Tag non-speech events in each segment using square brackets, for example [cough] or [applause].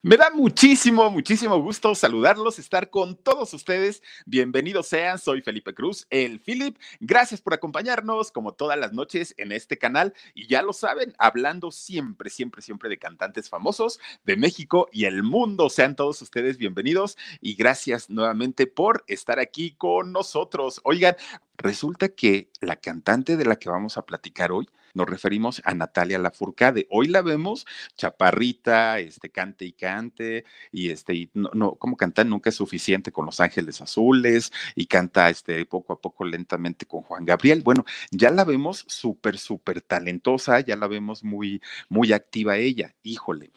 Me da muchísimo, muchísimo gusto saludarlos, estar con todos ustedes. Bienvenidos sean, soy Felipe Cruz, el Philip. Gracias por acompañarnos como todas las noches en este canal. Y ya lo saben, hablando siempre, siempre, siempre de cantantes famosos de México y el mundo. Sean todos ustedes bienvenidos y gracias nuevamente por estar aquí con nosotros. Oigan, resulta que la cantante de la que vamos a platicar hoy nos referimos a Natalia Lafourcade. Hoy la vemos chaparrita, este, cante y cante, y este, y no, no, como canta nunca es suficiente con Los Ángeles Azules, y canta este, poco a poco lentamente con Juan Gabriel. Bueno, ya la vemos súper, súper talentosa, ya la vemos muy, muy activa ella. Híjole,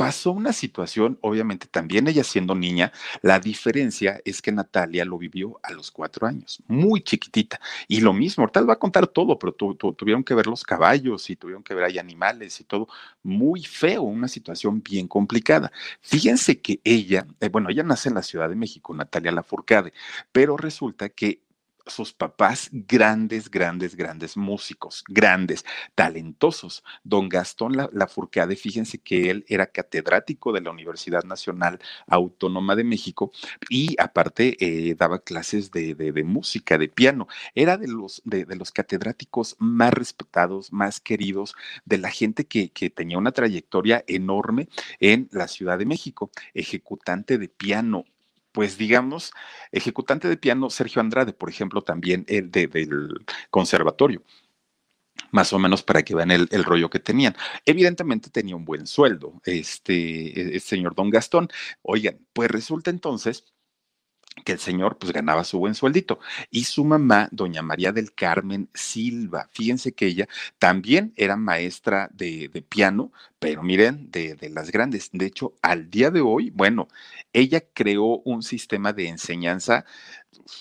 pasó una situación, obviamente también ella siendo niña, la diferencia es que Natalia lo vivió a los cuatro años, muy chiquitita. Y lo mismo, ahorita va a contar todo, pero tuvieron que ver los caballos y tuvieron que ver ahí animales y todo, muy feo, una situación bien complicada. Fíjense que ella, eh, bueno, ella nace en la Ciudad de México, Natalia Lafourcade, pero resulta que sus papás grandes, grandes, grandes músicos, grandes, talentosos. Don Gastón Lafourcade, fíjense que él era catedrático de la Universidad Nacional Autónoma de México y aparte eh, daba clases de, música, de piano. Era de los, de, los catedráticos más respetados, más queridos, de la gente que, que tenía una trayectoria enorme en la Ciudad de México, ejecutante de piano, pues digamos, ejecutante de piano Sergio Andrade, por ejemplo, también el de, del conservatorio más o menos para que vean el, el, rollo que tenían. Evidentemente tenía un buen sueldo, este, el señor don Gastón. Oigan, pues resulta entonces que el señor pues ganaba su buen sueldito. Y su mamá, doña María del Carmen Silva, fíjense que ella también era maestra de, de piano, pero miren, de, de, las grandes. De hecho, al día de hoy, bueno, ella creó un sistema de enseñanza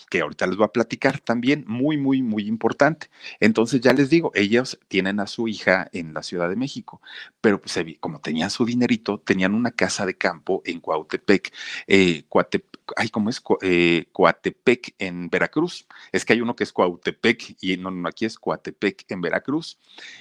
que ahorita les voy a platicar también, muy, muy, muy importante. Entonces, ya les digo, ellos tienen a su hija en la Ciudad de México, pero pues como tenían su dinerito, tenían una casa de campo en Cuautepec, eh, ay, ¿cómo es? Eh, Coatepec en Veracruz. Es que hay uno que es Cuautepec y no, no, aquí es Coatepec en Veracruz.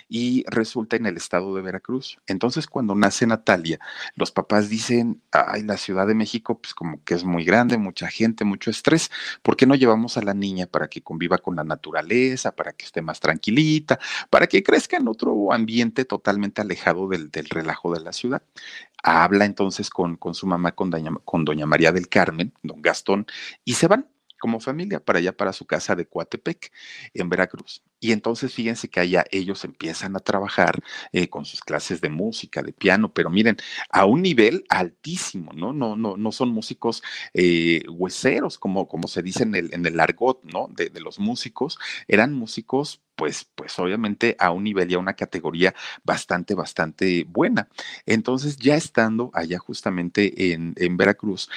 Y resulta en el estado de Veracruz. Entonces, cuando nace Natalia, los papás dicen, ay, la Ciudad de México, pues como que es muy grande, mucha gente, mucho estrés. ¿Por qué no llevamos a la niña para que conviva con la naturaleza, para que esté más tranquilita, para que crezca en otro ambiente totalmente alejado del, del relajo de la ciudad? Habla entonces con, con su mamá, con doña, con doña María del Carmen, don Gastón, y se van como familia para allá, para su casa de Coatepec, en Veracruz. Y entonces fíjense que allá ellos empiezan a trabajar eh, con sus clases de música, de piano, pero miren, a un nivel altísimo, ¿no? No, no, no son músicos eh, hueseros, como, como se dice en el, en el argot, ¿no? De, los músicos, eran músicos pues, pues obviamente a un nivel y a una categoría bastante, bastante buena. Entonces, ya estando allá justamente en, en Veracruz,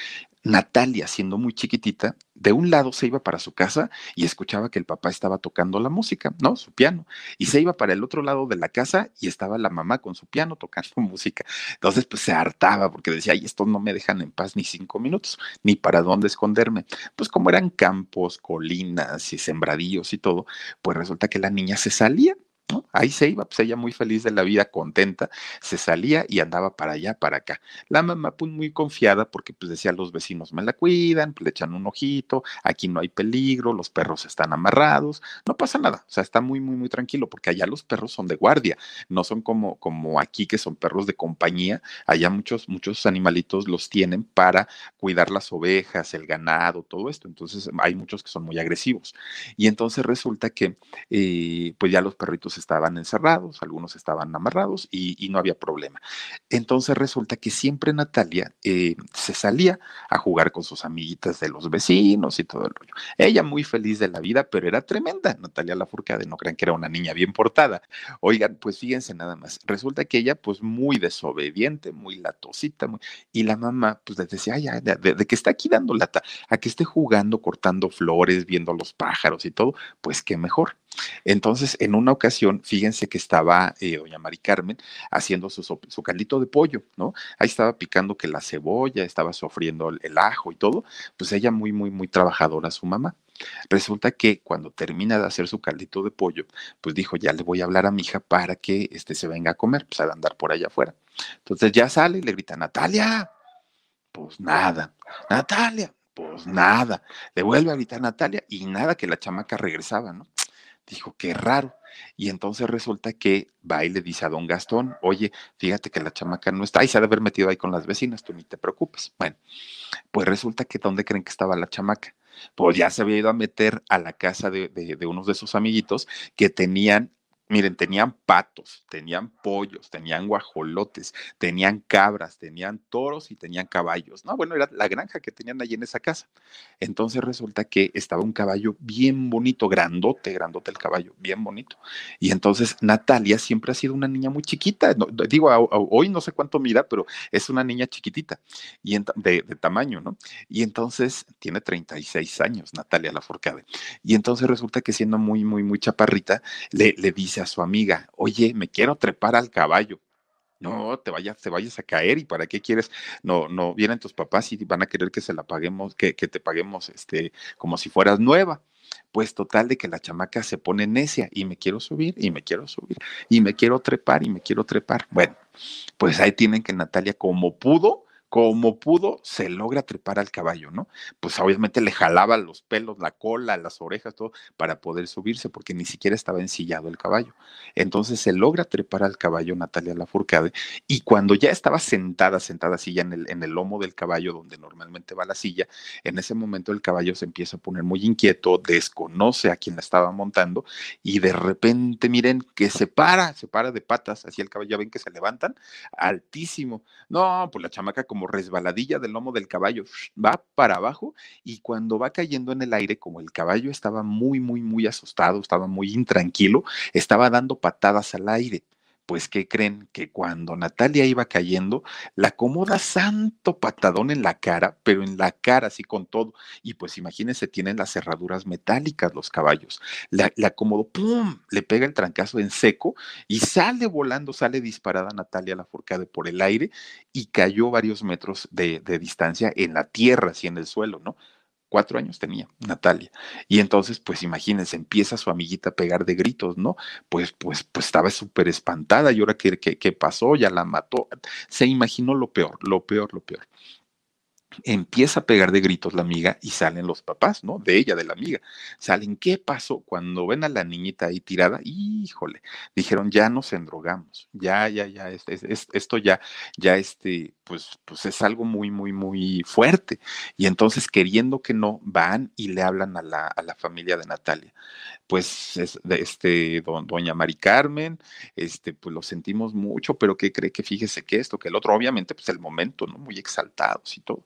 Natalia, siendo muy chiquitita, de un lado se iba para su casa y escuchaba que el papá estaba tocando la música, ¿no? Su piano. Y se iba para el otro lado de la casa y estaba la mamá con su piano tocando [laughs] música. Entonces, pues se hartaba porque decía, ay, estos no me dejan en paz ni cinco minutos, ni para dónde esconderme. Pues como eran campos, colinas y sembradíos y todo, pues resulta que la niña se salía ahí se iba, pues ella muy feliz de la vida, contenta, se salía y andaba para allá, para acá. La mamá pues muy confiada porque pues decía los vecinos me la cuidan, pues, le echan un ojito, aquí no hay peligro, los perros están amarrados, no pasa nada, o sea, está muy, muy, muy tranquilo porque allá los perros son de guardia, no son como, como aquí que son perros de compañía, allá muchos, muchos animalitos los tienen para cuidar las ovejas, el ganado, todo esto, entonces hay muchos que son muy agresivos. Y entonces resulta que eh, pues ya los perritos estaban encerrados, algunos estaban amarrados y, no había problema. Entonces resulta que siempre Natalia eh, se salía a jugar con sus amiguitas de los vecinos y todo el rollo. Ella muy feliz de la vida, pero era tremenda. Natalia Lafourcade, no crean que era una niña bien portada. Oigan, pues fíjense nada más. Resulta que ella pues muy desobediente, muy latosita, y la mamá pues les decía, ay, de, de que está aquí dando lata, a que esté jugando, cortando flores, viendo los pájaros y todo, pues qué mejor. Entonces, en una ocasión, fíjense que estaba eh, doña Mari Carmen haciendo su, caldito de pollo, ¿no? Ahí estaba picando que la cebolla, estaba sofriendo el, ajo y todo, pues ella muy, muy, muy trabajadora, su mamá. Resulta que cuando termina de hacer su caldito de pollo, pues dijo, ya le voy a hablar a mi hija para que este, se venga a comer, pues a andar por allá afuera. Entonces ya sale y le grita, Natalia, pues nada, Natalia, pues nada. Le vuelve a gritar Natalia y nada que la chamaca regresaba, ¿no? Dijo, qué raro. Y entonces resulta que va y le dice a don Gastón, oye, fíjate que la chamaca no está, y se ha de haber metido ahí con las vecinas, tú ni te preocupes. Bueno, pues resulta que ¿dónde creen que estaba la chamaca? Pues ya se había ido a meter a la casa de, de, de unos de sus amiguitos que tenían Miren, tenían patos, tenían pollos, tenían guajolotes, tenían cabras, tenían toros y tenían caballos. No, bueno, era la granja que tenían allí en esa casa. Entonces resulta que estaba un caballo bien bonito, grandote, grandote el caballo, bien bonito. Y entonces Natalia siempre ha sido una niña muy chiquita. digo, hoy no sé cuánto mira, pero es una niña chiquitita y de, tamaño, ¿no? Y entonces tiene 36 años, Natalia Laforcade. Y entonces resulta que siendo muy, muy, muy chaparrita, le, le dice a su amiga, oye, me quiero trepar al caballo. No, te vayas, te vayas a caer y para qué quieres, no, no, vienen tus papás y van a querer que se la paguemos, que, que te paguemos este, como si fueras nueva. Pues total de que la chamaca se pone necia y me quiero subir y me quiero subir y me quiero trepar y me quiero trepar. Bueno, pues ahí tienen que Natalia como pudo, como pudo, se logra trepar al caballo, ¿no? Pues obviamente le jalaba los pelos, la cola, las orejas, todo, para poder subirse, porque ni siquiera estaba ensillado el caballo. Entonces se logra trepar al caballo Natalia Lafourcade, y cuando ya estaba sentada, sentada así ya en el, en el lomo del caballo, donde normalmente va la silla, en ese momento el caballo se empieza a poner muy inquieto, desconoce a quien la estaba montando, y de repente, miren, que se para, se para de patas, así el caballo, ya ven que se levantan, altísimo. No, pues la chamaca como resbaladilla del lomo del caballo, va para abajo y cuando va cayendo en el aire, como el caballo estaba muy, muy, muy asustado, estaba muy intranquilo, estaba dando patadas al aire. Pues, ¿qué creen? Que cuando Natalia iba cayendo, la acomoda santo patadón en la cara, pero en la cara, así con todo. Y pues imagínense, tienen las cerraduras metálicas los caballos. La, la acomodó, ¡pum! Le pega el trancazo en seco y sale volando, sale disparada Natalia la forcada por el aire y cayó varios metros de, de distancia en la tierra, así en el suelo, ¿no? Cuatro años tenía Natalia. Y entonces, pues imagínense, empieza su amiguita a pegar de gritos, ¿no? Pues, pues, pues estaba súper espantada y ahora qué, qué pasó, ya la mató. Se imaginó lo peor, lo peor, lo peor empieza a pegar de gritos la amiga y salen los papás, ¿no? De ella, de la amiga. Salen, ¿qué pasó? Cuando ven a la niñita ahí tirada, híjole, dijeron, ya nos endrogamos, ya, ya, ya, esto ya, ya este, pues, pues es algo muy, muy, muy fuerte. Y entonces, queriendo que no, van y le hablan a la, a la familia de Natalia. Pues, es, este, doña Mari Carmen, este, pues lo sentimos mucho, pero ¿qué cree que fíjese que esto, que el otro, obviamente, pues el momento, ¿no? Muy exaltados y todo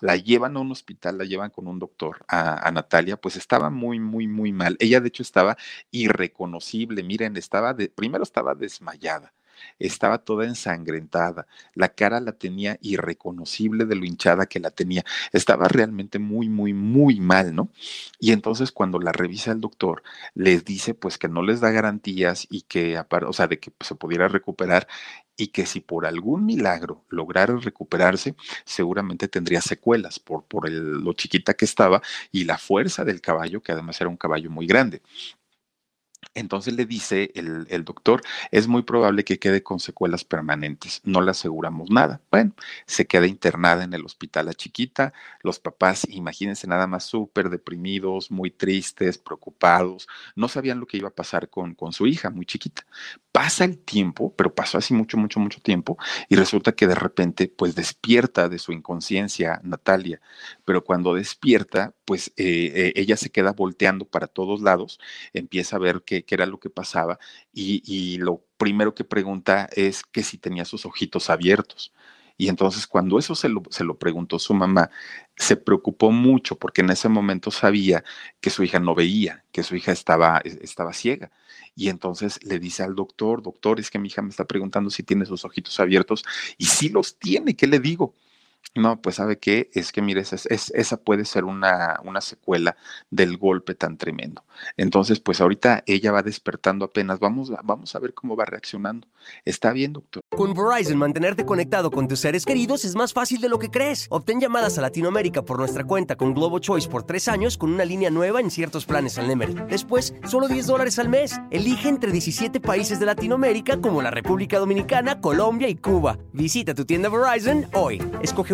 la llevan a un hospital, la llevan con un doctor a, Natalia, pues estaba muy, muy, muy mal. Ella de hecho estaba irreconocible, miren, estaba de, primero estaba desmayada, estaba toda ensangrentada, la cara la tenía irreconocible de lo hinchada que la tenía, estaba realmente muy, muy, muy mal, ¿no? Y entonces cuando la revisa el doctor, les dice pues que no les da garantías y que, o sea, de que se pudiera recuperar y que si por algún milagro lograra recuperarse, seguramente tendría secuelas por, por lo chiquita que estaba y la fuerza del caballo, que además era un caballo muy grande. Entonces le dice el, el, doctor, es muy probable que quede con secuelas permanentes, no le aseguramos nada. Bueno, se queda internada en el hospital la chiquita, los papás, imagínense nada más súper deprimidos, muy tristes, preocupados, no sabían lo que iba a pasar con, con su hija muy chiquita. Pasa el tiempo, pero pasó así mucho, mucho, mucho tiempo, y resulta que de repente, pues despierta de su inconsciencia Natalia, pero cuando despierta, pues eh, eh, ella se queda volteando para todos lados, empieza a ver qué era lo que pasaba y, lo primero que pregunta es que si tenía sus ojitos abiertos. Y entonces cuando eso se lo, se lo, preguntó su mamá, se preocupó mucho porque en ese momento sabía que su hija no veía, que su hija estaba, estaba ciega. Y entonces le dice al doctor, doctor, es que mi hija me está preguntando si tiene sus ojitos abiertos y si los tiene, ¿qué le digo? No, pues sabe qué, es que mire, esa, puede ser una, secuela del golpe tan tremendo. Entonces, pues ahorita ella va despertando apenas, vamos, vamos a ver cómo va reaccionando. Está bien, doctor. Con Verizon, mantenerte conectado con tus seres queridos es más fácil de lo que crees. Obtén llamadas a Latinoamérica por nuestra cuenta con Globo Choice por tres años con una línea nueva en ciertos planes al Nemery. Después, solo 10 dólares al mes. Elige entre 17 países de Latinoamérica como la República Dominicana, Colombia y Cuba. Visita tu tienda Verizon hoy. Escoge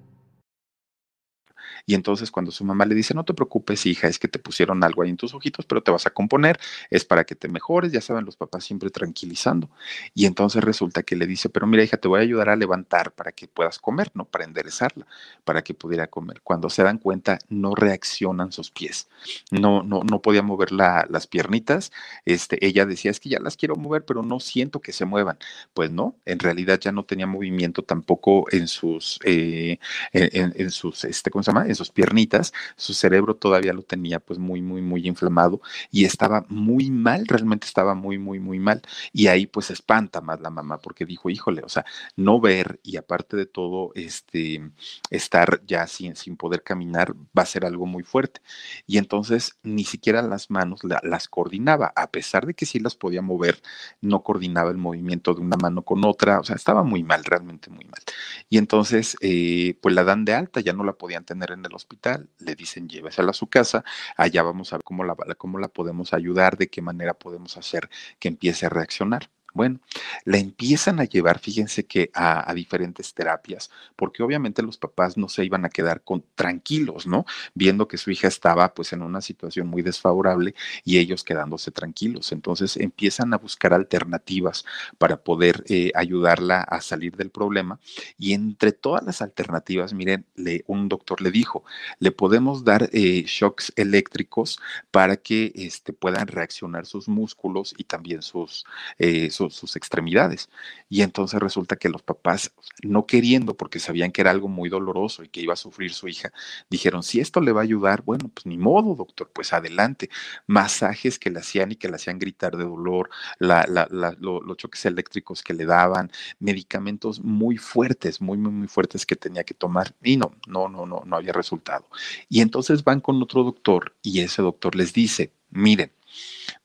Y entonces cuando su mamá le dice, no te preocupes, hija, es que te pusieron algo ahí en tus ojitos, pero te vas a componer, es para que te mejores, ya saben los papás siempre tranquilizando. Y entonces resulta que le dice, pero mira, hija, te voy a ayudar a levantar para que puedas comer, ¿no? Para enderezarla, para que pudiera comer. Cuando se dan cuenta, no reaccionan sus pies. No, no, no podía mover las piernitas. Este, ella decía, es que ya las quiero mover, pero no siento que se muevan. Pues no, en realidad ya no tenía movimiento tampoco en sus, eh, en, en, sus, este, ¿cómo se llama? En sus piernitas, su cerebro todavía lo tenía pues muy, muy, muy inflamado y estaba muy mal, realmente estaba muy, muy, muy mal. Y ahí pues espanta más la mamá porque dijo, híjole, o sea, no ver y aparte de todo, este, estar ya sin, sin poder caminar va a ser algo muy fuerte. Y entonces ni siquiera las manos las coordinaba, a pesar de que sí las podía mover, no coordinaba el movimiento de una mano con otra, o sea, estaba muy mal, realmente muy mal. Y entonces, eh, pues la dan de alta, ya no la podían tener en el hospital, le dicen llévesela a su casa, allá vamos a ver cómo la, cómo la podemos ayudar, de qué manera podemos hacer que empiece a reaccionar. Bueno, la empiezan a llevar, fíjense que a, diferentes terapias, porque obviamente los papás no se iban a quedar tranquilos, ¿no? Viendo que su hija estaba pues en una situación muy desfavorable y ellos quedándose tranquilos. Entonces empiezan a buscar alternativas para poder eh, ayudarla a salir del problema y entre todas las alternativas, miren, le, un doctor le dijo, le podemos dar eh, shocks eléctricos para que este, puedan reaccionar sus músculos y también sus, eh, sus sus, extremidades. Y entonces resulta que los papás, no queriendo, porque sabían que era algo muy doloroso y que iba a sufrir su hija, dijeron, si esto le va a ayudar, bueno, pues ni modo, doctor, pues adelante. Masajes que le hacían y que le hacían gritar de dolor, la, los choques eléctricos que le daban, medicamentos muy fuertes, muy, muy, muy fuertes que tenía que tomar. Y no, no, no, no, no había resultado. Y entonces van con otro doctor y ese doctor les dice, miren,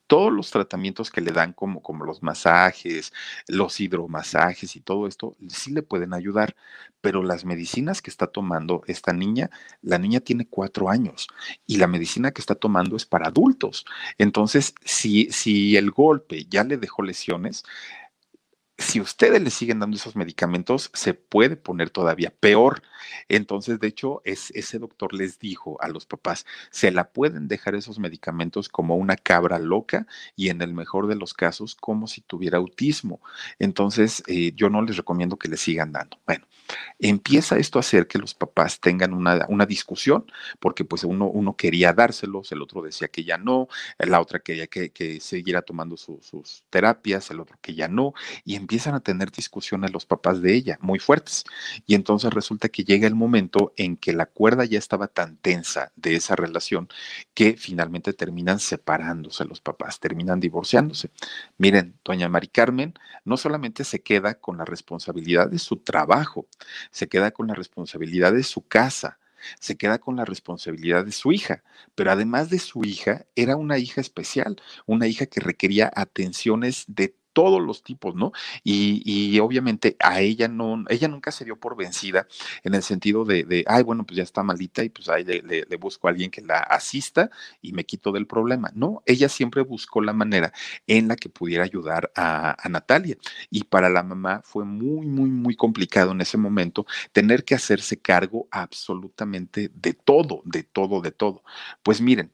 todos los tratamientos que le dan, como, como los masajes, los hidromasajes y todo esto, sí le pueden ayudar, pero las medicinas que está tomando esta niña, la niña tiene cuatro años y la medicina que está tomando es para adultos. Entonces, si, si el golpe ya le dejó lesiones, si ustedes le siguen dando esos medicamentos, se puede poner todavía peor. Entonces, de hecho, es, ese doctor les dijo a los papás, se la pueden dejar esos medicamentos como una cabra loca y en el mejor de los casos como si tuviera autismo. Entonces, eh, yo no les recomiendo que le sigan dando. Bueno, empieza esto a hacer que los papás tengan una, una discusión, porque pues uno, uno quería dárselos, el otro decía que ya no, la otra quería que, que siguiera tomando sus terapias, el otro que ya no, y empiezan a tener discusiones los papás de ella muy fuertes. Y entonces resulta que llega el momento en que la cuerda ya estaba tan tensa de esa relación que finalmente terminan separándose los papás, terminan divorciándose. Miren, doña Mari Carmen no solamente se queda con la responsabilidad de su trabajo, se queda con la responsabilidad de su casa, se queda con la responsabilidad de su hija, pero además de su hija, era una hija especial, una hija que requería atenciones de todos los tipos, ¿no? Y, obviamente a ella no, ella nunca se dio por vencida en el sentido de, de ay, bueno, pues ya está malita y pues ahí le, busco a alguien que la asista y me quito del problema. No, ella siempre buscó la manera en la que pudiera ayudar a Natalia. Y para la mamá fue muy, muy, muy complicado en ese momento tener que hacerse cargo absolutamente de todo, de todo, de todo. Pues miren,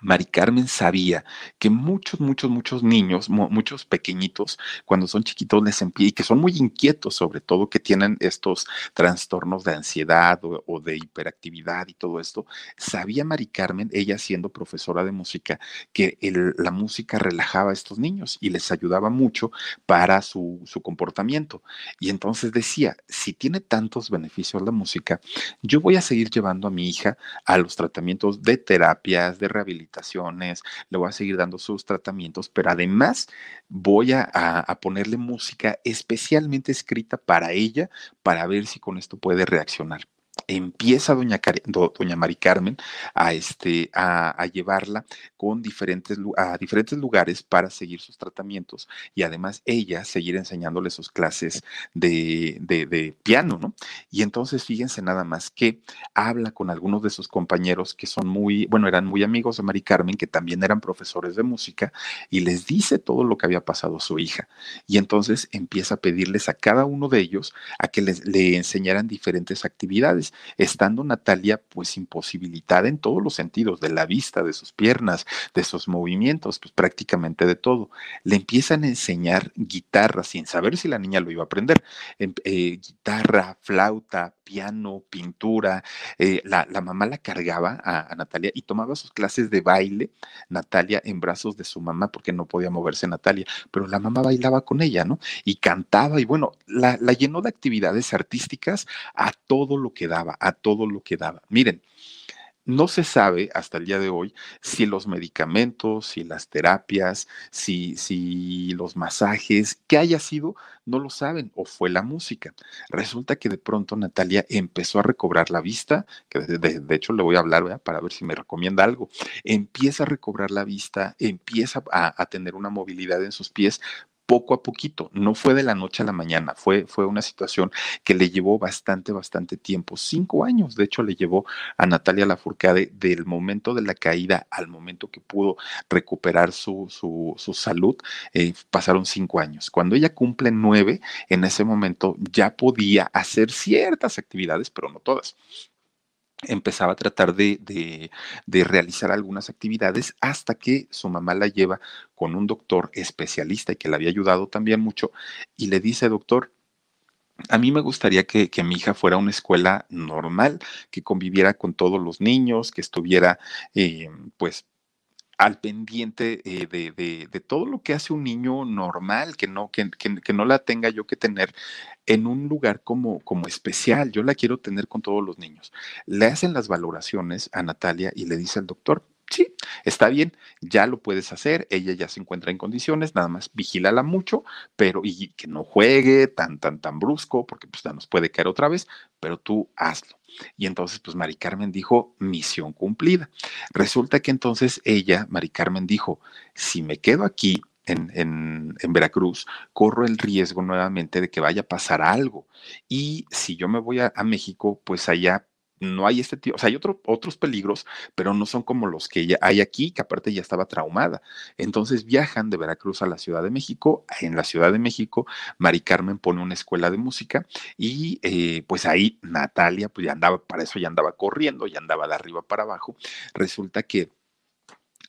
Mari Carmen sabía que muchos, muchos, muchos niños, muchos pequeñitos, cuando son chiquitos les empieza y que son muy inquietos, sobre todo que tienen estos trastornos de ansiedad o, de hiperactividad y todo esto, sabía Mari Carmen, ella siendo profesora de música, que la música relajaba a estos niños y les ayudaba mucho para su, su comportamiento. Y entonces decía, si tiene tantos beneficios la música, yo voy a seguir llevando a mi hija a los tratamientos de terapias, de rehabilitación, rehabilitaciones, le voy a seguir dando sus tratamientos, pero además voy a, a, ponerle música especialmente escrita para ella para ver si con esto puede reaccionar empieza doña, doña Mari Carmen a, este, a, llevarla con diferentes, a diferentes lugares para seguir sus tratamientos y además ella seguir enseñándole sus clases de, de, de piano, ¿no? Y entonces fíjense nada más que habla con algunos de sus compañeros que son muy, bueno, eran muy amigos de Mari Carmen, que también eran profesores de música, y les dice todo lo que había pasado a su hija. Y entonces empieza a pedirles a cada uno de ellos a que les, le enseñaran diferentes actividades estando Natalia pues imposibilitada en todos los sentidos, de la vista, de sus piernas, de sus movimientos, pues prácticamente de todo. Le empiezan a enseñar guitarra sin saber si la niña lo iba a aprender. Eh, guitarra, flauta, piano, pintura. Eh, la, la, mamá la cargaba a, a, Natalia y tomaba sus clases de baile, Natalia en brazos de su mamá, porque no podía moverse Natalia, pero la mamá bailaba con ella, ¿no? Y cantaba y bueno, la, la llenó de actividades artísticas a todo lo que daba, a todo lo que daba. Miren, no se sabe hasta el día de hoy si los medicamentos, si las terapias, si, si los masajes, qué haya sido, no lo saben, o fue la música. Resulta que de pronto Natalia empezó a recobrar la vista, que de, hecho le voy a hablar para ver si me recomienda algo. Empieza a recobrar la vista, empieza a tener una movilidad en sus pies, poco a poquito, no fue de la noche a la mañana, fue, fue una situación que le llevó bastante, bastante tiempo, cinco años, de hecho le llevó a Natalia Lafourcade del momento de la caída al momento que pudo recuperar su, su, salud, eh, pasaron cinco años. Cuando ella cumple nueve, en ese momento ya podía hacer ciertas actividades, pero no todas empezaba a tratar de, de, de, realizar algunas actividades hasta que su mamá la lleva con un doctor especialista y que le había ayudado también mucho y le dice, doctor, a mí me gustaría que, que, mi hija fuera a una escuela normal, que conviviera con todos los niños, que estuviera, eh, pues, al pendiente eh, de, de, de, todo lo que hace un niño normal, que no, que, que, que, no la tenga yo que tener en un lugar como, como especial. Yo la quiero tener con todos los niños. Le hacen las valoraciones a Natalia y le dice al doctor, sí, está bien, ya lo puedes hacer, ella ya se encuentra en condiciones, nada más vigílala mucho, pero y que no juegue tan, tan, tan brusco, porque pues nos puede caer otra vez, pero tú hazlo. Y entonces, pues Mari Carmen dijo, misión cumplida. Resulta que entonces ella, Mari Carmen, dijo, si me quedo aquí, en, en, en, Veracruz, corro el riesgo nuevamente de que vaya a pasar algo. Y si yo me voy a México, pues allá no hay este tipo, o sea, hay otro, otros peligros, pero no son como los que ya hay aquí, que aparte ya estaba traumada. Entonces viajan de Veracruz a la Ciudad de México. En la Ciudad de México, Mari Carmen pone una escuela de música y eh, pues ahí Natalia, pues ya andaba, para eso ya andaba corriendo, ya andaba de arriba para abajo. Resulta que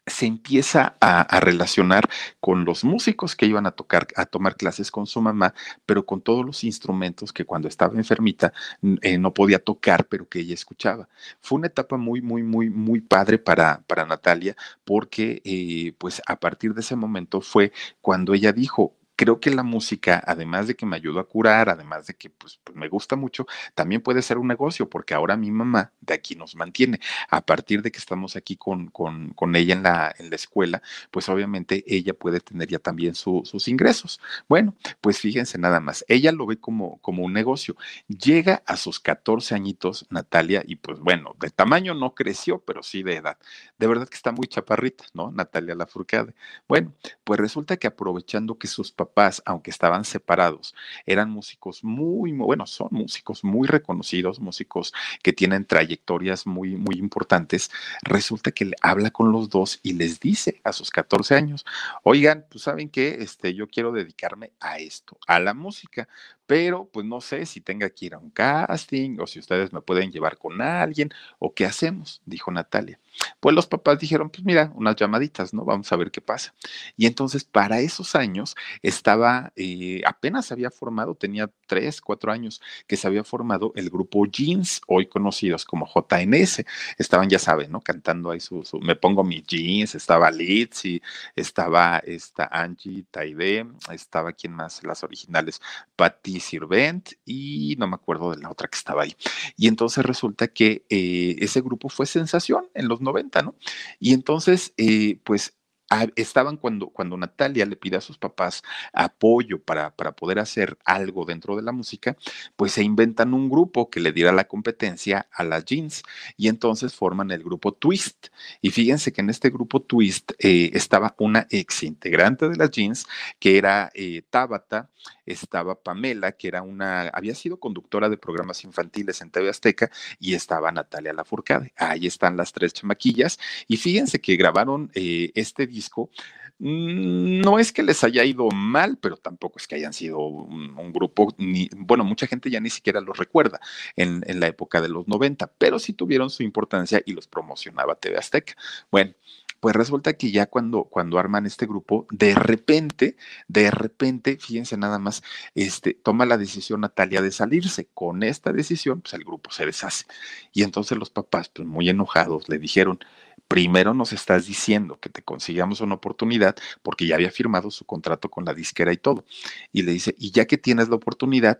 se empieza a, relacionar con los músicos que iban a tocar, a tomar clases con su mamá, pero con todos los instrumentos que cuando estaba enfermita eh, no podía tocar, pero que ella escuchaba. Fue una etapa muy, muy, muy, muy padre para, para Natalia, porque eh, pues a partir de ese momento fue cuando ella dijo, creo que la música, además de que me ayudó a curar, además de que pues, pues, me gusta mucho, también puede ser un negocio, porque ahora mi mamá de aquí nos mantiene. A partir de que estamos aquí con, con, con ella en la, en la escuela, pues obviamente ella puede tener ya también sus ingresos. Bueno, pues fíjense nada más, ella lo ve como, como un negocio. Llega a sus 14 añitos, Natalia, y pues bueno, de tamaño no creció, pero sí de edad. De verdad que está muy chaparrita, ¿no? Natalia Lafourcade. Bueno, pues resulta que aprovechando que sus papás, aunque estaban separados, eran músicos muy, muy bueno, son músicos muy reconocidos, músicos que tienen trayectorias muy, muy importantes, resulta que habla con los dos y les dice a sus 14 años, oigan, pues saben que este, yo quiero dedicarme a esto, a la música, pero pues no sé si tenga que ir a un casting o si ustedes me pueden llevar con alguien o qué hacemos, dijo Natalia. Pues los papás dijeron, pues mira, unas llamaditas, ¿no? Vamos a ver qué pasa. Y entonces para esos años estaba, eh, apenas había formado, tenía tres, cuatro años que se había formado el grupo Jeans, hoy conocidos como JNS. Estaban, ya saben, ¿no? Cantando ahí su, me pongo mis jeans, estaba Litzy, estaba esta Angie Taide, estaba quien más, las originales, Patti Sirvent y no me acuerdo de la otra que estaba ahí. Y entonces resulta que eh, ese grupo fue sensación en los 90, ¿no? Y entonces, eh, pues estaban cuando, cuando Natalia le pide a sus papás apoyo para, para poder hacer algo dentro de la música, pues se inventan un grupo que le diera la competencia a las jeans y entonces forman el grupo Twist. Y fíjense que en este grupo Twist eh, estaba una ex integrante de las jeans que era eh, Tabata, estaba Pamela, que era una, había sido conductora de programas infantiles en TV Azteca, y estaba Natalia Lafourcade. Ahí están las tres chamaquillas. Y fíjense que grabaron eh, este disco mm, no es que les haya ido mal, pero tampoco es que hayan sido un, grupo, ni, bueno, mucha gente ya ni siquiera los recuerda en, en, la época de los 90, pero sí tuvieron su importancia y los promocionaba TV Azteca. Bueno, pues resulta que ya cuando, cuando arman este grupo, de repente, de repente, fíjense nada más, este, toma la decisión Natalia de salirse. Con esta decisión, pues el grupo se deshace. Y entonces los papás, pues muy enojados, le dijeron, primero nos estás diciendo que te consigamos una oportunidad porque ya había firmado su contrato con la disquera y todo. Y le dice, y ya que tienes la oportunidad,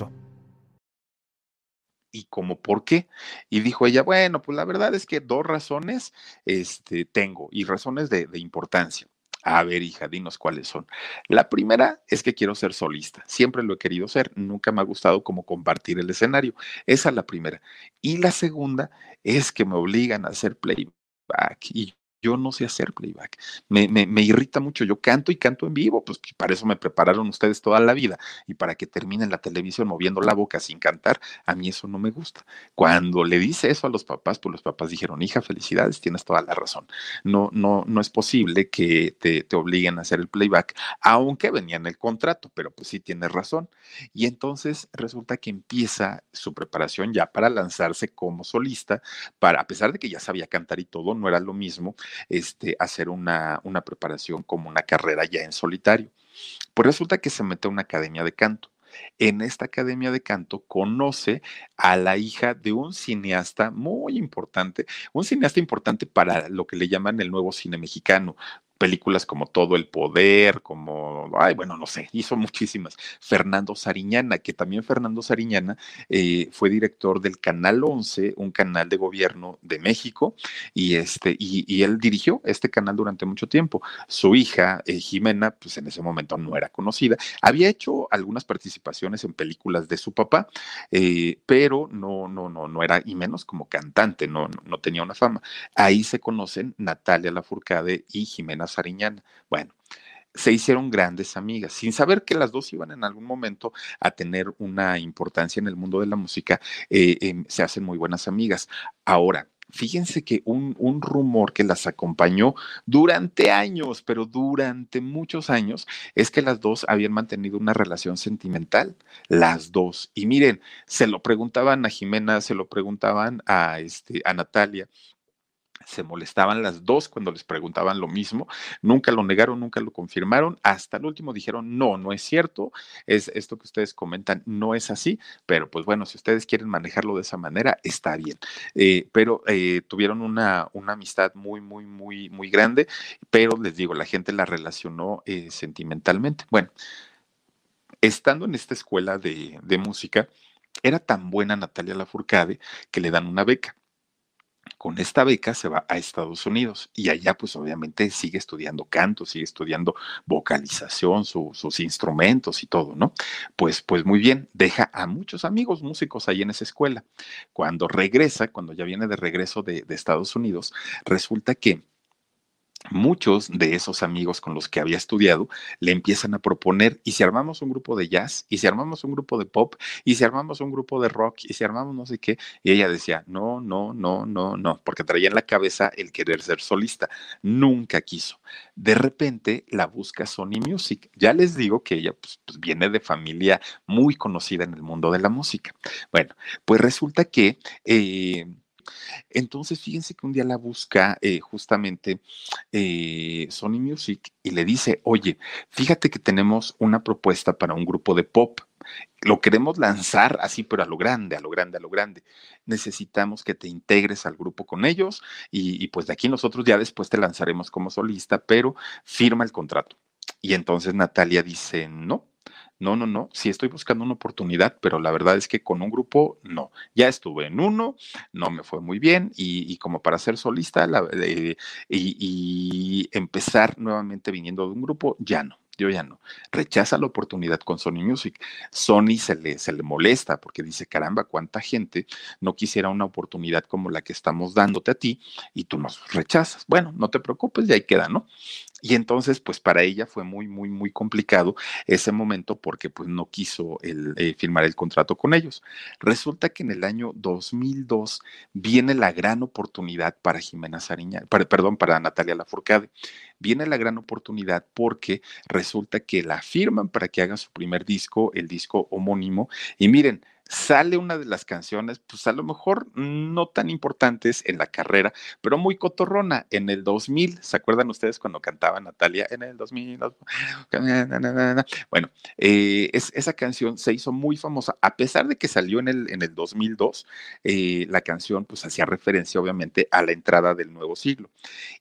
y como por qué. Y dijo ella, bueno, pues la verdad es que dos razones este, tengo y razones de, de importancia. A ver, hija, dinos cuáles son. La primera es que quiero ser solista. Siempre lo he querido ser. Nunca me ha gustado como compartir el escenario. Esa es la primera. Y la segunda es que me obligan a hacer playback. Y yo no sé hacer playback. Me, me, irrita mucho. Yo canto y canto en vivo, pues para eso me prepararon ustedes toda la vida. Y para que termine en la televisión moviendo la boca sin cantar, a mí eso no me gusta. Cuando le dice eso a los papás, pues los papás dijeron, hija, felicidades, tienes toda la razón. No, no, no es posible que te, te obliguen a hacer el playback, aunque venía en el contrato, pero pues sí tienes razón. Y entonces resulta que empieza su preparación ya para lanzarse como solista, para, a pesar de que ya sabía cantar y todo, no era lo mismo este, hacer una, una preparación como una carrera ya en solitario. Pues resulta que se mete a una academia de canto. En esta academia de canto conoce a la hija de un cineasta muy importante, un cineasta importante para lo que le llaman el nuevo cine mexicano, películas como Todo el Poder, como, ay, bueno, no sé, hizo muchísimas. Fernando Sariñana, que también Fernando Sariñana eh, fue director del Canal 11, un canal de gobierno de México, y, este, y, él dirigió este canal durante mucho tiempo. Su hija, eh, Jimena, pues en ese momento no era conocida. Había hecho algunas participaciones en películas de su papá, eh, pero no, no, no, no era, y menos como cantante, no, no, tenía una fama. Ahí se conocen Natalia Lafourcade y Jimena Sariñana. Bueno, se hicieron grandes amigas, sin saber que las dos iban en algún momento a tener una importancia en el mundo de la música, eh, em, se hacen muy buenas amigas. Ahora, fíjense que un, un, rumor que las acompañó durante años, pero durante muchos años, es que las dos habían mantenido una relación sentimental, las dos. Y miren, se lo preguntaban a Jimena, se lo preguntaban a, este, a Natalia, se molestaban las dos cuando les preguntaban lo mismo, nunca lo negaron, nunca lo confirmaron, hasta el último dijeron, no, no es cierto, es esto que ustedes comentan, no es así, pero pues bueno, si ustedes quieren manejarlo de esa manera, está bien. Eh, pero eh, tuvieron una, una, amistad muy, muy, muy, muy grande, pero les digo, la gente la relacionó eh, sentimentalmente. Bueno, estando en esta escuela de, de música, era tan buena Natalia Lafourcade que le dan una beca con esta beca se va a Estados Unidos y allá pues obviamente sigue estudiando canto, sigue estudiando vocalización, sus instrumentos y todo, ¿no? Pues, pues muy bien, deja a muchos amigos músicos ahí en esa escuela. Cuando regresa, cuando ya viene de regreso de, de Estados Unidos, resulta que muchos de esos amigos con los que había estudiado le empiezan a proponer, y si armamos un grupo de jazz, y si armamos un grupo de pop, y si armamos un grupo de rock, y si armamos no sé qué, y ella decía, no, no, no, no, no, porque traía en la cabeza el querer ser solista, nunca quiso. De repente la busca Sony Music, ya les digo que ella pues, pues, viene de familia muy conocida en el mundo de la música. Bueno, pues resulta que... Eh, entonces, fíjense que un día la busca eh, justamente eh, Sony Music y le dice, oye, fíjate que tenemos una propuesta para un grupo de pop. Lo queremos lanzar así, pero a lo grande, a lo grande, a lo grande. Necesitamos que te integres al grupo con ellos y, y pues de aquí nosotros ya después te lanzaremos como solista, pero firma el contrato. Y entonces Natalia dice, no, no, no, no, sí estoy buscando una oportunidad, pero la verdad es que con un grupo no. Ya estuve en uno, no me fue muy bien y, como para ser solista y, y empezar nuevamente viniendo de un grupo, ya no yo ya no. Rechaza la oportunidad con Sony Music. Sony se le, se le molesta porque dice, caramba, cuánta gente no quisiera una oportunidad como la que estamos dándote a ti y tú nos rechazas. Bueno, no te preocupes, ya ahí queda, ¿no? Y entonces, pues para ella fue muy, muy, muy complicado ese momento porque pues no quiso eh, firmar el contrato con ellos. Resulta que en el año 2002 viene la gran oportunidad para Jimena Sariña, perdón, para Natalia Lafourcade. Viene la gran oportunidad porque resulta que la firman para que haga su primer disco, el disco homónimo. Y miren, sale una de las canciones, pues a lo mejor no tan importantes en la carrera, pero muy cotorrona. En el 2000, ¿se acuerdan ustedes cuando cantaba Natalia en el 2000? [laughs] Bueno, eh, es, esa canción se hizo muy famosa, a pesar de que salió en el, en el 2002, eh, la canción pues hacía referencia obviamente a la entrada del nuevo siglo.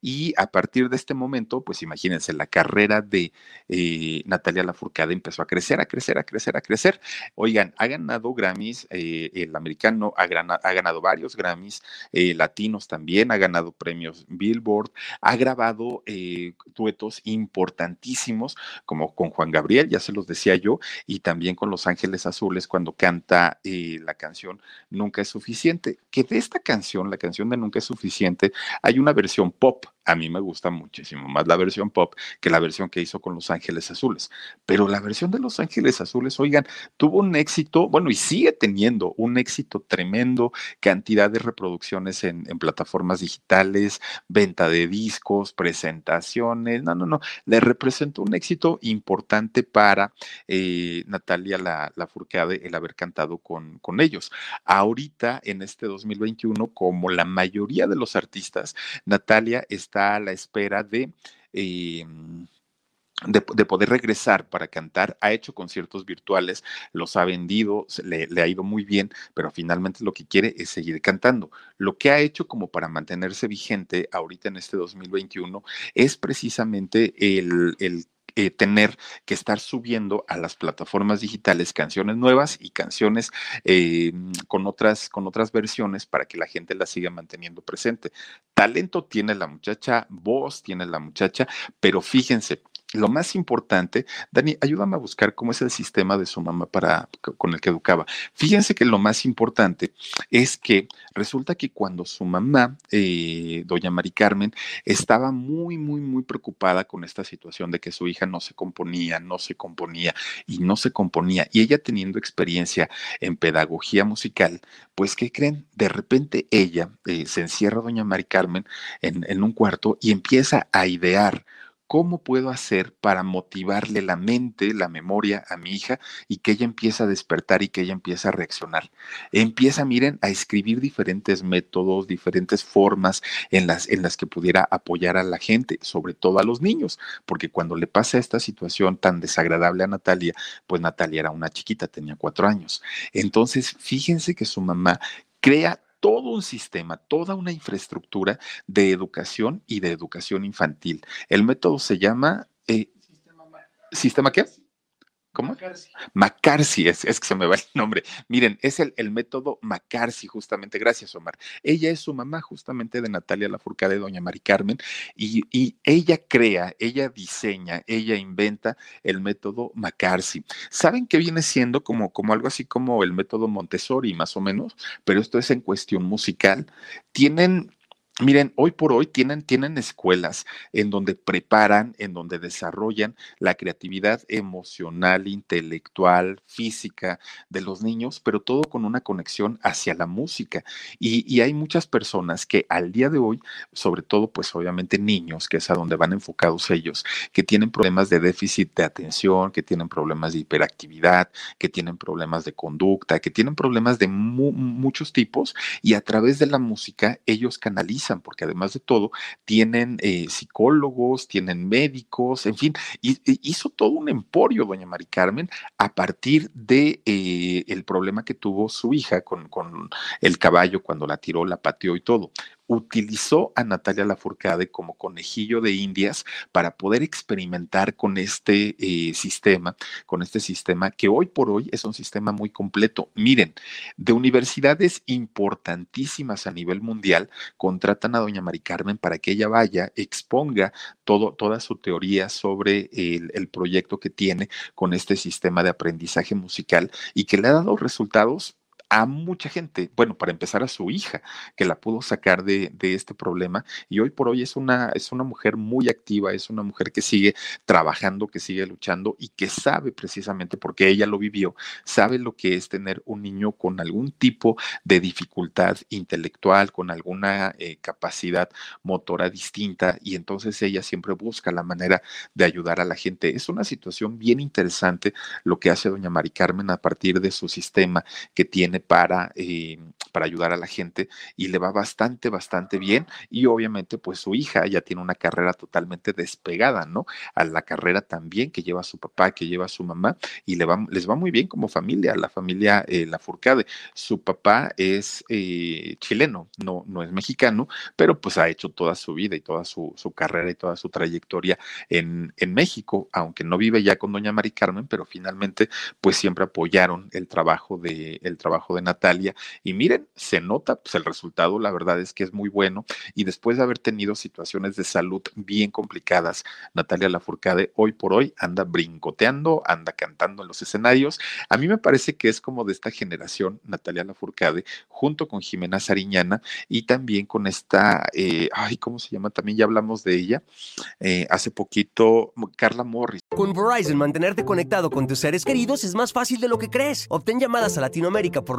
Y a partir de este momento, pues imagínense, la carrera de eh, Natalia Lafourcade empezó a crecer, a crecer, a crecer, a crecer. Oigan, ha ganado Grammy eh, el americano ha, ha, ganado varios Grammys, eh, latinos también, ha ganado premios Billboard, ha grabado eh, duetos importantísimos como con Juan Gabriel, ya se los decía yo, y también con Los Ángeles Azules cuando canta la canción Nunca es suficiente, que de esta canción, la canción de Nunca es suficiente, hay una versión pop a mí me gusta muchísimo más la versión pop que la versión que hizo con Los Ángeles Azules. Pero la versión de Los Ángeles Azules, oigan, tuvo un éxito, bueno, y sigue teniendo un éxito tremendo, cantidad de reproducciones en, plataformas digitales, venta de discos, presentaciones, no, no, no, le representó un éxito importante para eh, Natalia la, la Furcade el haber cantado con, con ellos. Ahorita, en este 2021, como la mayoría de los artistas, Natalia está a la espera de... Em, de, poder regresar para cantar, ha hecho conciertos virtuales, los ha vendido, le, le, ha ido muy bien, pero finalmente lo que quiere es seguir cantando. Lo que ha hecho como para mantenerse vigente ahorita en este 2021 es precisamente el tener que estar subiendo a las plataformas digitales canciones nuevas y canciones eh, con, otras, con otras versiones para que la gente las siga manteniendo presente. Talento tiene la muchacha, voz tiene la muchacha, pero fíjense, lo más importante, Dani, ayúdame a buscar cómo es el sistema de su mamá para, con el que educaba. Fíjense que lo más importante es que resulta que cuando su mamá, eh, doña Mari Carmen, estaba muy, muy, muy preocupada con esta situación de que su hija no se componía, no se componía y no se componía, y ella teniendo experiencia en pedagogía musical, pues, ¿qué creen? De repente ella eh, se encierra, doña Mari Carmen, en, en un cuarto y empieza a idear ¿Cómo puedo hacer para motivarle la mente, la memoria a mi hija y que ella empiece a despertar y que ella empiece a reaccionar? Empieza, miren, a escribir diferentes métodos, diferentes formas en las, en las que pudiera apoyar a la gente, sobre todo a los niños, porque cuando le pasa esta situación tan desagradable a Natalia, pues Natalia era una chiquita, tenía cuatro años. Entonces, fíjense que su mamá crea todo un sistema, toda una infraestructura de educación y de educación infantil. El método se llama... Eh, ¿Sistema qué? ¿Cómo? McCarthy. es, que se me va el [laughs] nombre. Miren, es el, el, método McCarthy, justamente. Gracias, Omar. Ella es su mamá, justamente de Natalia Lafourcade, doña Mari Carmen, y, y, ella crea, ella diseña, ella inventa el método McCarthy. ¿Saben qué viene siendo como, como algo así como el método Montessori, más o menos? Pero esto es en cuestión musical. Tienen Miren, hoy por hoy tienen, tienen escuelas en donde preparan, en donde desarrollan la creatividad emocional, intelectual, física de los niños, pero todo con una conexión hacia la música. Y, hay muchas personas que al día de hoy, sobre todo, pues obviamente niños, que es a donde van enfocados ellos, que tienen problemas de déficit de atención, que tienen problemas de hiperactividad, que tienen problemas de conducta, que tienen problemas de mu muchos tipos, y a través de la música ellos canalizan porque además de todo, tienen eh, psicólogos, tienen médicos, en fin, hizo todo un emporio, doña Mari Carmen, a partir de eh, el problema que tuvo su hija con, con el caballo cuando la tiró, la pateó y todo utilizó a Natalia Lafourcade como conejillo de indias para poder experimentar con este eh, sistema, con este sistema que hoy por hoy es un sistema muy completo. Miren, de universidades importantísimas a nivel mundial contratan a doña Mari Carmen para que ella vaya, exponga todo, toda su teoría sobre el, el proyecto que tiene con este sistema de aprendizaje musical y que le ha dado resultados a mucha gente, bueno, para empezar a su hija, que la pudo sacar de, de, este problema y hoy por hoy es una, es una mujer muy activa, es una mujer que sigue trabajando, que sigue luchando y que sabe precisamente, porque ella lo vivió, sabe lo que es tener un niño con algún tipo de dificultad intelectual, con alguna eh, capacidad motora distinta y entonces ella siempre busca la manera de ayudar a la gente. Es una situación bien interesante lo que hace doña Mari Carmen a partir de su sistema que tiene para, eh, para ayudar a la gente y le va bastante, bastante bien. Y obviamente, pues su hija ya tiene una carrera totalmente despegada, ¿no? A la carrera también que lleva su papá, que lleva su mamá y le va, les va muy bien como familia, la familia eh, La Furcade. Su papá es eh, chileno, no, no es mexicano, pero pues ha hecho toda su vida y toda su, su carrera y toda su trayectoria en, en México, aunque no vive ya con doña Mari Carmen, pero finalmente pues siempre apoyaron el trabajo de, el trabajo de Natalia. Y miren, se nota, pues el resultado, la verdad es que es muy bueno. Y después de haber tenido situaciones de salud bien complicadas, Natalia Lafourcade hoy por hoy anda brincoteando, anda cantando en los escenarios. A mí me parece que es como de esta generación, Natalia Lafourcade, junto con Jimena Sariñana y también con esta, eh, ay, ¿cómo se llama? También ya hablamos de ella eh, hace poquito, Carla Morris. Con Verizon, mantenerte conectado con tus seres queridos es más fácil de lo que crees. Obtén llamadas a Latinoamérica por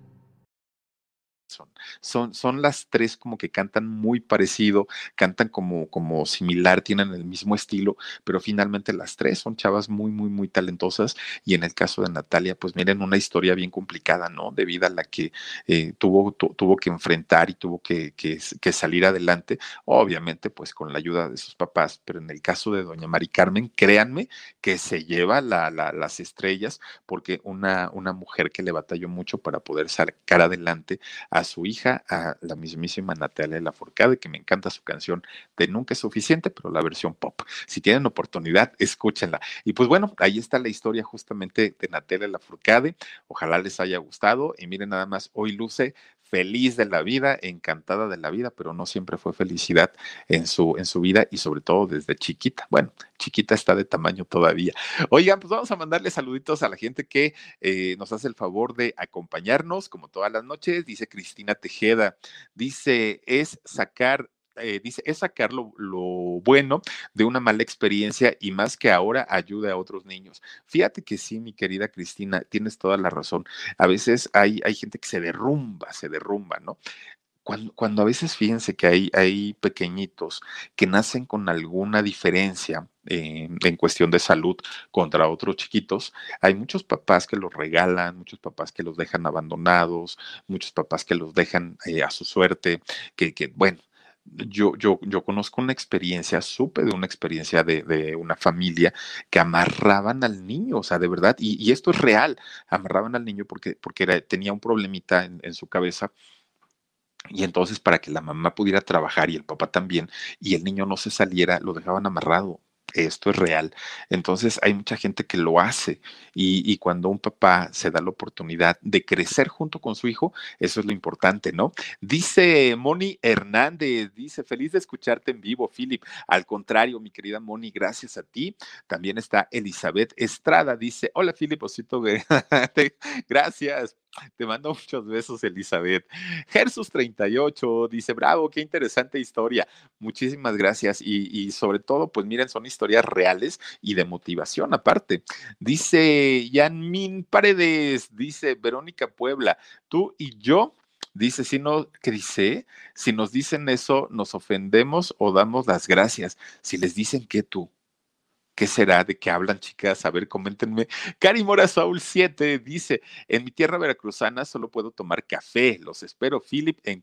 Son, son las tres como que cantan muy parecido, cantan como, como similar, tienen el mismo estilo, pero finalmente las tres son chavas muy, muy, muy talentosas. Y en el caso de Natalia, pues miren, una historia bien complicada, ¿no? Debido a la que eh, tuvo, tuvo que enfrentar y tuvo que, que, que salir adelante, obviamente, pues con la ayuda de sus papás, pero en el caso de doña Mari Carmen, créanme que se lleva las estrellas porque una, una mujer que le batalló mucho para poder sacar adelante a su hija, a la mismísima Natalia Lafourcade, que me encanta su canción de Nunca es suficiente, pero la versión pop. Si tienen oportunidad, escúchenla. Y pues bueno, ahí está la historia justamente de Natalia Lafourcade. Ojalá les haya gustado y miren nada más, hoy luce feliz de la vida, encantada de la vida, pero no siempre fue felicidad en su, en su vida y sobre todo desde chiquita. Bueno, chiquita está de tamaño todavía. Oigan, pues vamos a mandarle saluditos a la gente que eh, nos hace el favor de acompañarnos, como todas las noches, dice Cristina Tejeda, dice, es sacar eh, dice, es sacar lo, bueno de una mala experiencia y más que ahora ayude a otros niños. Fíjate que sí, mi querida Cristina, tienes toda la razón. A veces hay, hay gente que se derrumba, se derrumba, ¿no? Cuando, cuando, a veces fíjense que hay, hay pequeñitos que nacen con alguna diferencia en cuestión de salud contra otros chiquitos, hay muchos papás que los regalan, muchos papás que los dejan abandonados, muchos papás que los dejan eh, a su suerte, que, que bueno, yo, yo, yo conozco una experiencia, supe de una experiencia de, de, una familia que amarraban al niño, o sea, de verdad, y, y esto es real, amarraban al niño porque, porque era, tenía un problemita en, en su cabeza y entonces para que la mamá pudiera trabajar y el papá también, y el niño no se saliera, lo dejaban amarrado esto es real. Entonces hay mucha gente que lo hace y, cuando un papá se da la oportunidad de crecer junto con su hijo, eso es lo importante, ¿no? Dice Moni Hernández, dice, feliz de escucharte en vivo, Philip. Al contrario, mi querida Moni, gracias a ti. También está Elizabeth Estrada, dice, hola Philip, osito, [laughs] gracias. Te mando [laughs] muchos besos, Elizabeth. Gersus38 dice, bravo, qué interesante historia. Muchísimas gracias. Y, sobre todo, pues miren, son historias reales y de motivación aparte. Dice Yanmin Paredes, dice Verónica Puebla, tú y yo Dice, si no, ¿qué dice? Si nos dicen eso, nos ofendemos o damos las gracias. Si les dicen que tú, ¿Qué será? ¿De qué hablan, chicas? A ver, coméntenme. Cari Mora Saúl 7 dice: En mi tierra veracruzana solo puedo tomar café. Los espero, Philip, en,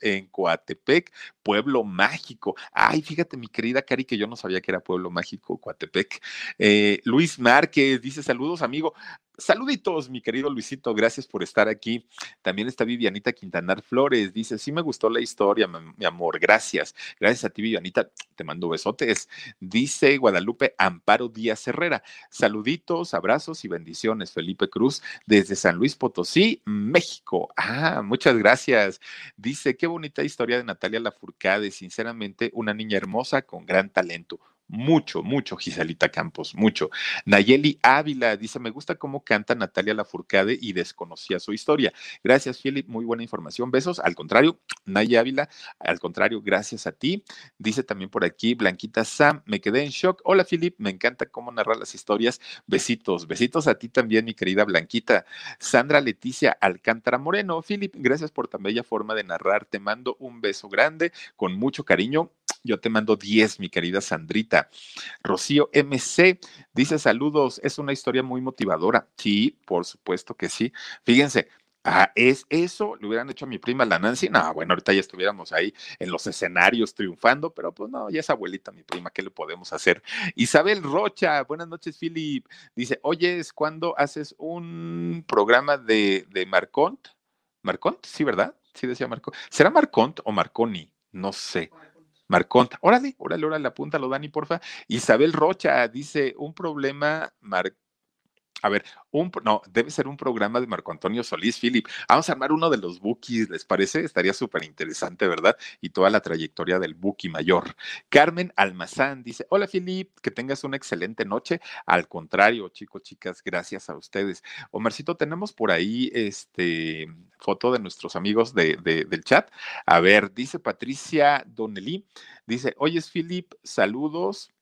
en Coatepec, pueblo mágico. Ay, fíjate, mi querida Cari, que yo no sabía que era pueblo mágico, Coatepec. Eh, Luis Márquez dice: Saludos, amigo. Saluditos, mi querido Luisito, gracias por estar aquí. También está Vivianita Quintanar Flores, dice, sí me gustó la historia, mi amor, gracias. Gracias a ti, Vivianita, te mando besotes. Dice Guadalupe Amparo Díaz Herrera, saluditos, abrazos y bendiciones, Felipe Cruz, desde San Luis Potosí, México. Ah, muchas gracias. Dice, qué bonita historia de Natalia Lafourcade, sinceramente, una niña hermosa con gran talento mucho, mucho, Giselita Campos, mucho. Nayeli Ávila dice, me gusta cómo canta Natalia Lafourcade y desconocía su historia. Gracias, Philip, muy buena información. Besos. Al contrario, Nayeli Ávila, al contrario, gracias a ti. Dice también por aquí Blanquita Sam, me quedé en shock. Hola, Philip, me encanta cómo narrar las historias. Besitos, besitos a ti también, mi querida Blanquita. Sandra Leticia Alcántara Moreno, Philip, gracias por tan bella forma de narrar. Te mando un beso grande, con mucho cariño yo te mando 10, mi querida Sandrita. Rocío MC dice saludos, es una historia muy motivadora. Sí, por supuesto que sí. Fíjense, Ah, es eso, le hubieran hecho a mi prima la Nancy. No, bueno, ahorita ya estuviéramos ahí en los escenarios triunfando, pero pues no, ya es abuelita mi prima, ¿qué le podemos hacer? Isabel Rocha, buenas noches, Philip. Dice, oye, ¿es cuando haces un programa de, de Marcont? ¿Marcont? Sí, ¿verdad? Sí, decía Marcont. ¿Será Marcont o Marconi? No sé. Marconta. Órale, órale, órale, apúntalo, Dani, porfa. Isabel Rocha dice, un problema, Mar a ver, un, no, debe ser un programa de Marco Antonio Solís, Philip. Vamos a armar uno de los bookies, ¿les parece? Estaría súper interesante, ¿verdad? Y toda la trayectoria del bookie mayor. Carmen Almazán dice, hola Philip, que tengas una excelente noche. Al contrario, chicos, chicas, gracias a ustedes. Omarcito, tenemos por ahí este foto de nuestros amigos de, del chat. A ver, dice Patricia Donnelly, dice, oye, Philip, saludos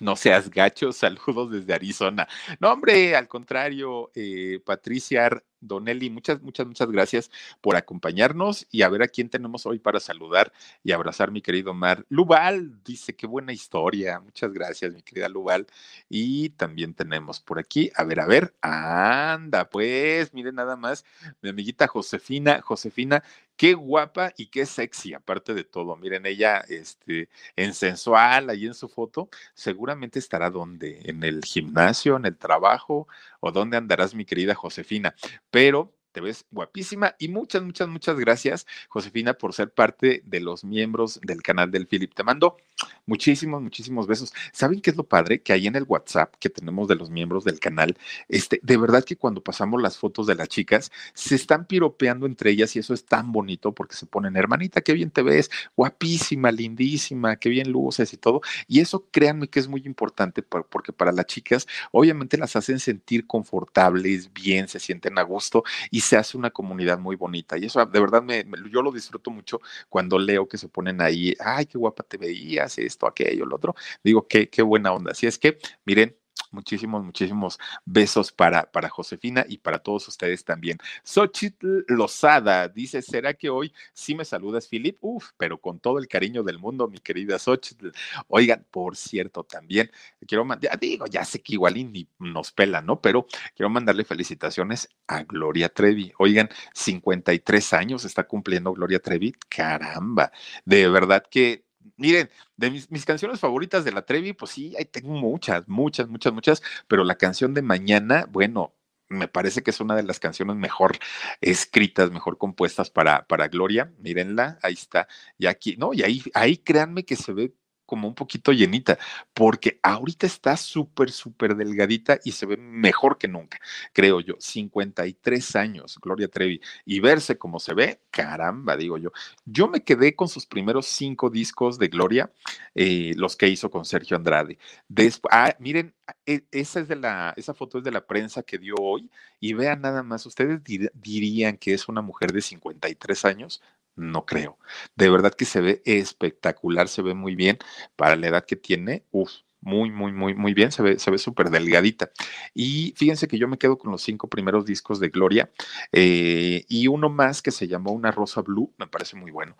no seas gacho, [laughs] saludos desde Arizona. No, hombre, al contrario, eh, Patricia Don Eli, muchas, muchas, muchas gracias por acompañarnos y a ver a quién tenemos hoy para saludar y abrazar, mi querido Mar. Luval dice, qué buena historia. Muchas gracias, mi querida Luval. Y también tenemos por aquí, a ver, a ver, anda, pues, miren nada más, mi amiguita Josefina, Josefina, qué guapa y qué sexy, aparte de todo. Miren, ella, este, en sensual, ahí en su foto, seguramente estará donde, en el gimnasio, en el trabajo, o dónde andarás, mi querida Josefina. Pero te ves guapísima y muchas, muchas, muchas gracias, Josefina, por ser parte de los miembros del canal del Philip. Te mando muchísimos, muchísimos besos. ¿Saben qué es lo padre? Que ahí en el WhatsApp que tenemos de los miembros del canal, este, de verdad que cuando pasamos las fotos de las chicas, se están piropeando entre ellas y eso es tan bonito porque se ponen, hermanita, qué bien te ves, guapísima, lindísima, qué bien luces y todo. Y eso créanme que es muy importante porque para las chicas, obviamente las hacen sentir confortables, bien, se sienten a gusto y se hace una comunidad muy bonita. Y eso de verdad me, yo lo disfruto mucho cuando leo que se ponen ahí, ay, qué guapa te veías, esto, aquello, lo otro. Digo, qué, qué buena onda. Así es que, miren, Muchísimos, muchísimos besos para, para Josefina y para todos ustedes también. Xochitl Lozada dice: ¿Será que hoy sí me saludas, Filip? Uf, pero con todo el cariño del mundo, mi querida Xochitl. Oigan, por cierto, también quiero mandar, digo, ya sé que igual ni nos pela, ¿no? Pero quiero mandarle felicitaciones a Gloria Trevi. Oigan, 53 años está cumpliendo Gloria Trevi. Caramba, de verdad que Miren, de mis, mis, canciones favoritas de la Trevi, pues sí, ahí tengo muchas, muchas, muchas, muchas, pero la canción de mañana, bueno, me parece que es una de las canciones mejor escritas, mejor compuestas para, para Gloria. Mírenla, ahí está. Y aquí, no, y ahí, ahí créanme que se ve como un poquito llenita, porque ahorita está súper, súper delgadita y se ve mejor que nunca, creo yo. 53 años, Gloria Trevi, y verse como se ve, caramba, digo yo. Yo me quedé con sus primeros cinco discos de Gloria, eh, los que hizo con Sergio Andrade. Después, ah, miren, e, esa es de la, esa foto es de la prensa que dio hoy, y vean nada más, ¿ustedes dirían que es una mujer de 53 años? No creo. De verdad que se ve espectacular, se ve muy bien para la edad que tiene. Uf, muy, muy, muy, muy bien, se ve, se ve súper delgadita. Y fíjense que yo me quedo con los cinco primeros discos de Gloria eh, y uno más que se llamó Una Rosa Blue, me parece muy bueno.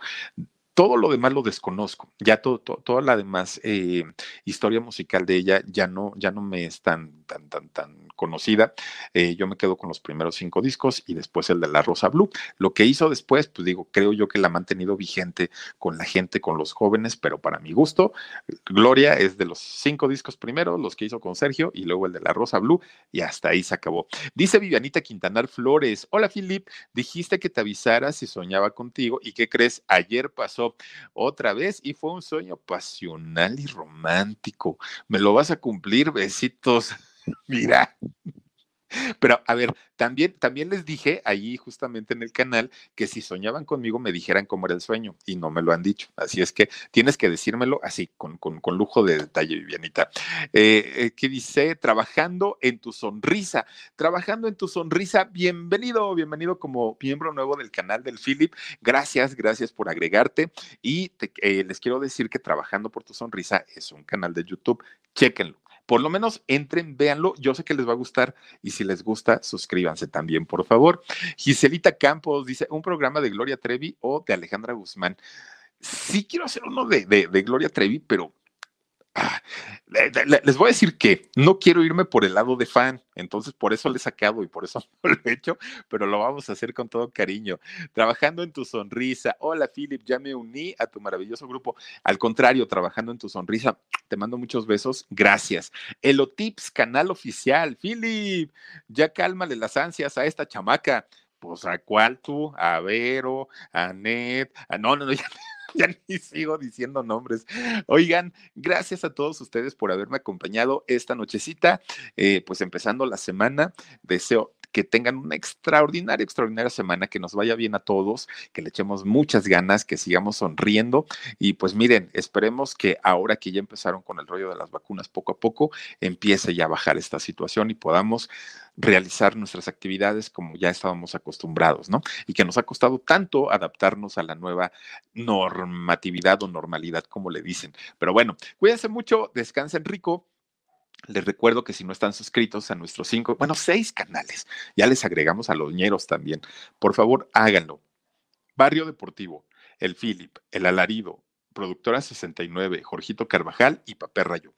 Todo lo demás lo desconozco, ya todo, toda la demás eh, historia musical de ella ya no, ya no me es tan, tan, tan, tan conocida. Eh, yo me quedo con los primeros cinco discos y después el de La Rosa Blue. Lo que hizo después, pues digo, creo yo que la ha mantenido vigente con la gente, con los jóvenes, pero para mi gusto, Gloria es de los cinco discos primero, los que hizo con Sergio y luego el de La Rosa Blue y hasta ahí se acabó. Dice Vivianita Quintanar Flores, hola Filip, dijiste que te avisara si soñaba contigo y ¿qué crees? Ayer pasó otra vez y fue un sueño pasional y romántico. Me lo vas a cumplir, besitos. [laughs] Mira. Pero a ver, también, también les dije ahí justamente en el canal que si soñaban conmigo me dijeran cómo era el sueño y no me lo han dicho. Así es que tienes que decírmelo así, con, con, con lujo de detalle, Vivianita. Eh, eh, ¿Qué dice? Trabajando en tu sonrisa. Trabajando en tu sonrisa. Bienvenido, bienvenido como miembro nuevo del canal del Philip. Gracias, gracias por agregarte. Y eh, les quiero decir que Trabajando por tu sonrisa es un canal de YouTube. Chéquenlo por lo menos entren, véanlo. Yo sé que les va a gustar y si les gusta, suscríbanse también, por favor. Giselita Campos dice, un programa de Gloria Trevi o de Alejandra Guzmán. Sí quiero hacer uno de, de Gloria Trevi, pero Ah, les voy a decir que no quiero irme por el lado de fan, entonces por eso le he sacado y por eso [laughs] no lo he hecho, pero lo vamos a hacer con todo cariño. Trabajando en tu sonrisa. Hola, Philip, ya me uní a tu maravilloso grupo. Al contrario, trabajando en tu sonrisa, te mando muchos besos. Gracias. Elotips, canal oficial. Philip, ya cálmale las ansias a esta chamaca. Pues a cuál tú, a Vero, a no, no, no, [laughs] ya [laughs] ya ni sigo diciendo nombres. Oigan, gracias a todos ustedes por haberme acompañado esta nochecita, eh, pues empezando la semana. Deseo que tengan una extraordinaria, extraordinaria semana, que nos vaya bien a todos, que le echemos muchas ganas, que sigamos sonriendo y pues miren, esperemos que ahora que ya empezaron con el rollo de las vacunas poco a poco, empiece ya a bajar esta situación y podamos realizar nuestras actividades como ya estábamos acostumbrados, ¿no? Y que nos ha costado tanto adaptarnos a la nueva normatividad o normalidad, como le dicen. Pero bueno, cuídense mucho, descansen rico Les recuerdo que si no están suscritos a nuestros cinco, bueno, seis canales, ya les agregamos a los ñeros también. Por favor, háganlo. Barrio Deportivo, El Philip, El Alarido, Productora 69, Jorgito Carvajal y Papel Rayo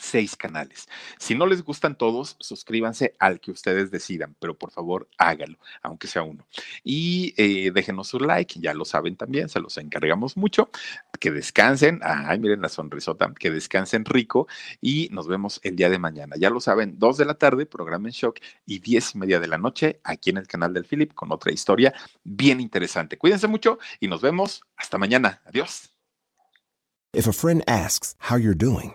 seis canales. Si no les gustan todos, suscríbanse al que ustedes decidan, pero por favor háganlo, aunque sea uno. Y eh, déjenos su like, ya lo saben también, se los encargamos mucho. Que descansen, ay, miren la sonrisota, que descansen rico y nos vemos el día de mañana. Ya lo saben, dos de la tarde, programa en shock y diez y media de la noche aquí en el canal del Philip con otra historia bien interesante. Cuídense mucho y nos vemos hasta mañana. Adiós. If a friend asks how you're doing,